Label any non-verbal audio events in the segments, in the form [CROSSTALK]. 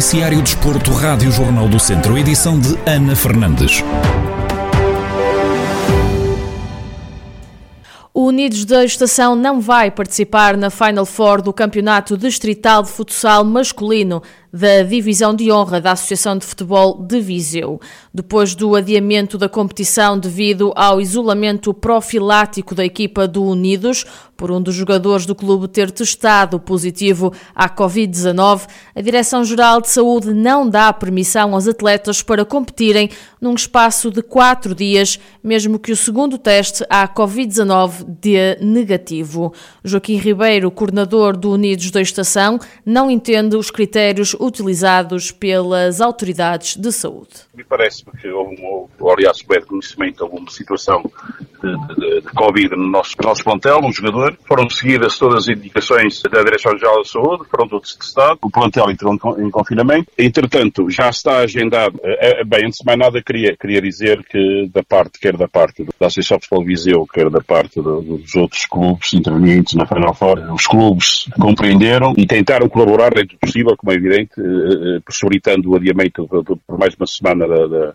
Noticiário Desporto, Rádio Jornal do Centro, edição de Ana Fernandes. O Unidos da Estação não vai participar na Final Four do Campeonato Distrital de Futsal Masculino da Divisão de Honra da Associação de Futebol de Viseu. Depois do adiamento da competição devido ao isolamento profilático da equipa do Unidos, por um dos jogadores do clube ter testado positivo à Covid-19, a Direção-Geral de Saúde não dá permissão aos atletas para competirem num espaço de quatro dias, mesmo que o segundo teste à Covid-19 dê negativo. Joaquim Ribeiro, coordenador do Unidos da Estação, não entende os critérios utilizados pelas autoridades de saúde. Me parece-me que houve, aliás, houve conhecimento, houve uma situação de, de, de, Covid no nosso, no nosso plantel, um jogador. Foram seguidas todas as indicações da Direção-Geral da Saúde, foram todos testados. O plantel entrou em confinamento. Entretanto, já está agendado. É, bem, antes de mais nada, queria, queria dizer que da parte, quer da parte da Associação Futebol Viseu, quer da parte do, dos outros clubes intervenientes na Final Four, os clubes compreenderam e tentaram colaborar dentro do possível, como é evidente, eh, eh, possibilitando o adiamento por mais uma semana da, da,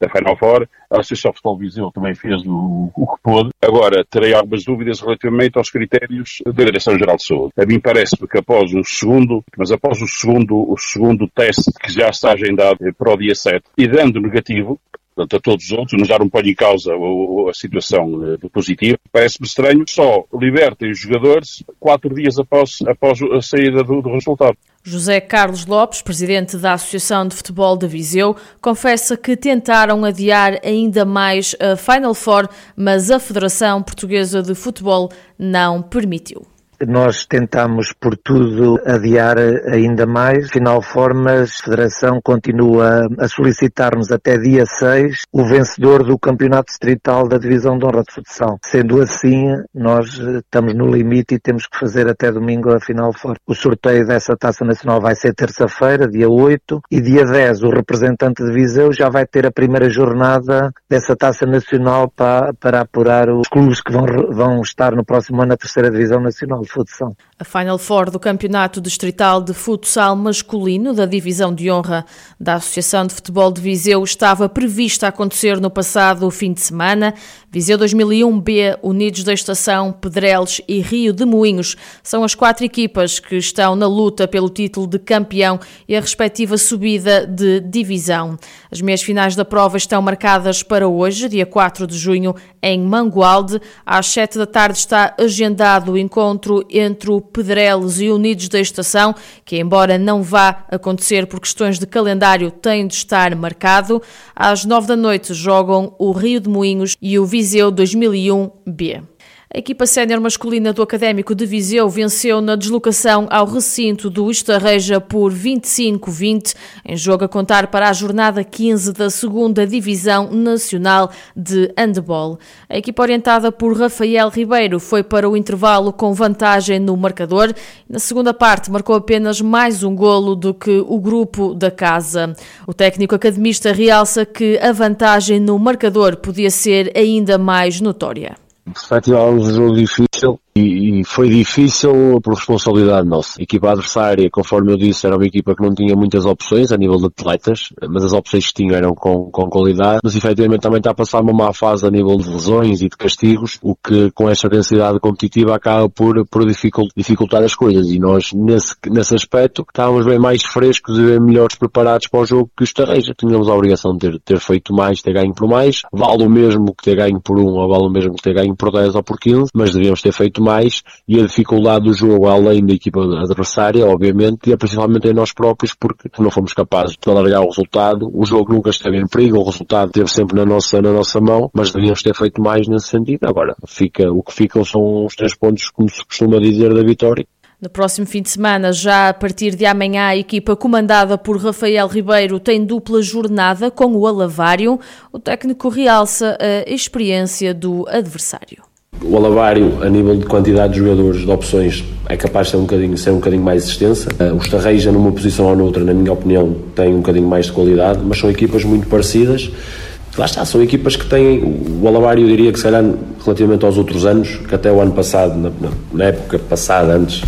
da Final Four. A Associação de Viseu também fez o, o que pôde. Agora, terei algumas dúvidas relativamente aos critérios da Direção-Geral de Saúde. A mim parece-me que após um segundo, mas após o segundo, o segundo teste que já está agendado para o dia 7 e dando negativo, portanto, a todos os outros, nos dar um pôr em causa a, a situação do positivo. Parece-me estranho, só libertem os jogadores quatro dias após, após a saída do, do resultado. José Carlos Lopes, presidente da Associação de Futebol de Viseu, confessa que tentaram adiar ainda mais a Final Four, mas a Federação Portuguesa de Futebol não permitiu. Nós tentamos por tudo adiar ainda mais. Final formas, a Federação continua a solicitar-nos até dia 6 o vencedor do Campeonato Distrital da Divisão de Honra de Futsal. Sendo assim, nós estamos no limite e temos que fazer até domingo a final for. O sorteio dessa Taça Nacional vai ser terça-feira, dia 8, e dia 10 o representante de Viseu já vai ter a primeira jornada dessa Taça Nacional para, para apurar os clubes que vão, vão estar no próximo ano na terceira Divisão Nacional de futsal. A Final Four do Campeonato Distrital de Futsal Masculino da Divisão de Honra da Associação de Futebol de Viseu estava prevista a acontecer no passado fim de semana. Viseu 2001B, Unidos da Estação, Pedreles e Rio de Moinhos são as quatro equipas que estão na luta pelo título de campeão e a respectiva subida de divisão. As meias finais da prova estão marcadas para hoje, dia 4 de junho, em Mangualde. Às 7 da tarde está agendado o encontro entre o Pedreles e Unidos da Estação, que embora não vá acontecer por questões de calendário, tem de estar marcado. Às 9 da noite jogam o Rio de Moinhos e o Viseu 2001B. A equipa sénior masculina do Académico de Viseu venceu na deslocação ao recinto do Estarreja por 25-20, em jogo a contar para a jornada 15 da segunda Divisão Nacional de Handball. A equipa orientada por Rafael Ribeiro foi para o intervalo com vantagem no marcador. Na segunda parte marcou apenas mais um golo do que o grupo da casa. O técnico academista realça que a vantagem no marcador podia ser ainda mais notória perspectivávamos um jogo difícil e, foi difícil por responsabilidade nossa. A equipa adversária, conforme eu disse, era uma equipa que não tinha muitas opções a nível de atletas, mas as opções que tinham eram com, com qualidade, mas efetivamente também está a passar uma má fase a nível de lesões e de castigos, o que com esta densidade competitiva acaba por, por dificultar as coisas e nós nesse, nesse aspecto estávamos bem mais frescos e bem melhores preparados para o jogo que o Estarreja. Tínhamos a obrigação de ter, ter feito mais, ter ganho por mais, vale o mesmo que ter ganho por um ou vale o mesmo que ter ganho por 10 ou por 15, mas devíamos ter feito mais e a dificuldade do jogo, além da equipa adversária, obviamente, e principalmente em nós próprios, porque não fomos capazes de alargar o resultado. O jogo nunca esteve em perigo, o resultado esteve sempre na nossa, na nossa mão, mas devíamos ter feito mais nesse sentido. Agora, fica, o que ficam são os três pontos, como se costuma dizer, da vitória. No próximo fim de semana, já a partir de amanhã, a equipa comandada por Rafael Ribeiro tem dupla jornada com o Alavário. O técnico realça a experiência do adversário. O alavário, a nível de quantidade de jogadores, de opções, é capaz de ser um bocadinho, ser um bocadinho mais extensa. Eh, o Estarreja, numa posição ou noutra, na minha opinião, tem um bocadinho mais de qualidade, mas são equipas muito parecidas. Lá está, são equipas que têm. O Alavário, eu diria que, se calhar, relativamente aos outros anos, que até o ano passado, na, na época passada, antes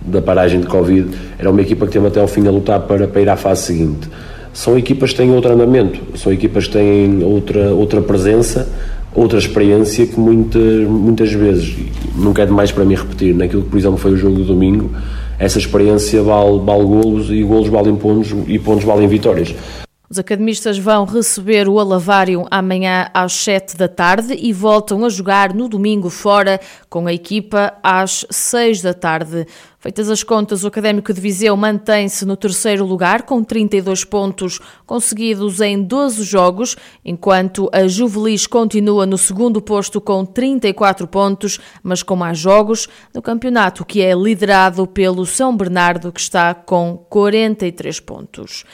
da paragem de Covid, era uma equipa que teve até ao fim a lutar para, para ir à fase seguinte. São equipas que têm outro andamento, são equipas que têm outra, outra presença, outra experiência que muitas, muitas vezes, nunca é demais para mim repetir, naquilo que por exemplo foi o jogo do domingo, essa experiência vale, vale golos e golos valem pontos e pontos valem vitórias. Os academistas vão receber o Alavário amanhã às 7 da tarde e voltam a jogar no domingo fora com a equipa às 6 da tarde. Feitas as contas, o Académico de Viseu mantém-se no terceiro lugar com 32 pontos conseguidos em 12 jogos, enquanto a Juvelis continua no segundo posto com 34 pontos, mas com mais jogos, no campeonato que é liderado pelo São Bernardo, que está com 43 pontos.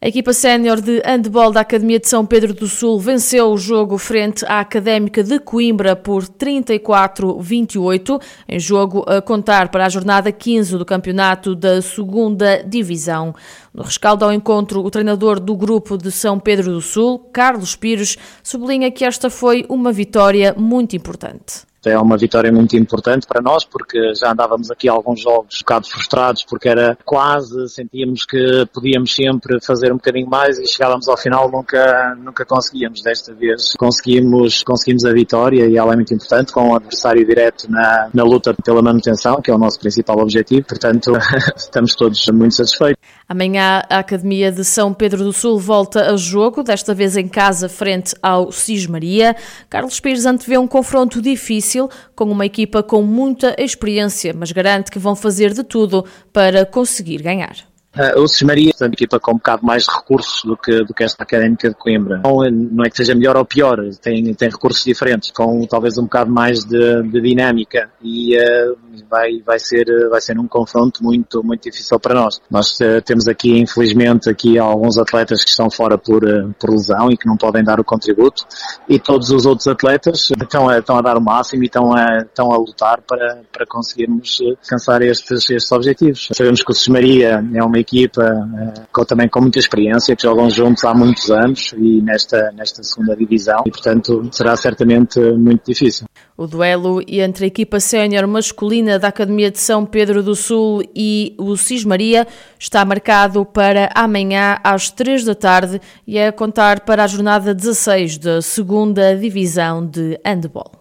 A equipa sénior de handball da Academia de São Pedro do Sul venceu o jogo frente à Académica de Coimbra por 34-28, em jogo a contar para a jornada 15 do campeonato da segunda Divisão. No rescaldo ao encontro, o treinador do grupo de São Pedro do Sul, Carlos Pires, sublinha que esta foi uma vitória muito importante. É uma vitória muito importante para nós porque já andávamos aqui alguns jogos um bocado frustrados porque era quase, sentíamos que podíamos sempre fazer um bocadinho mais e chegávamos ao final nunca, nunca conseguíamos. Desta vez conseguimos, conseguimos a vitória e ela é muito importante com o adversário direto na, na luta pela manutenção, que é o nosso principal objetivo. Portanto, [LAUGHS] estamos todos muito satisfeitos. Amanhã a Academia de São Pedro do Sul volta a jogo, desta vez em casa frente ao Cismaria. Carlos Pires antevê um confronto difícil com uma equipa com muita experiência, mas garante que vão fazer de tudo para conseguir ganhar. Uh, o Cismaria é uma equipa com um bocado mais de recursos do que, do que esta académica de Coimbra. Não, não é que seja melhor ou pior, tem, tem recursos diferentes, com talvez um bocado mais de, de dinâmica e uh, vai, vai, ser, vai ser um confronto muito, muito difícil para nós. Nós uh, temos aqui, infelizmente, aqui alguns atletas que estão fora por, por lesão e que não podem dar o contributo e todos os outros atletas estão a, estão a dar o máximo e estão a, estão a lutar para, para conseguirmos alcançar estes, estes objetivos. Sabemos que o Cismaria é uma equipa uh, com, também com muita experiência, que jogam juntos há muitos anos e nesta, nesta segunda divisão e, portanto, será certamente muito difícil. O duelo entre a equipa sénior masculina da Academia de São Pedro do Sul e o Cismaria está marcado para amanhã às 3 da tarde e é a contar para a jornada 16 da segunda divisão de handball.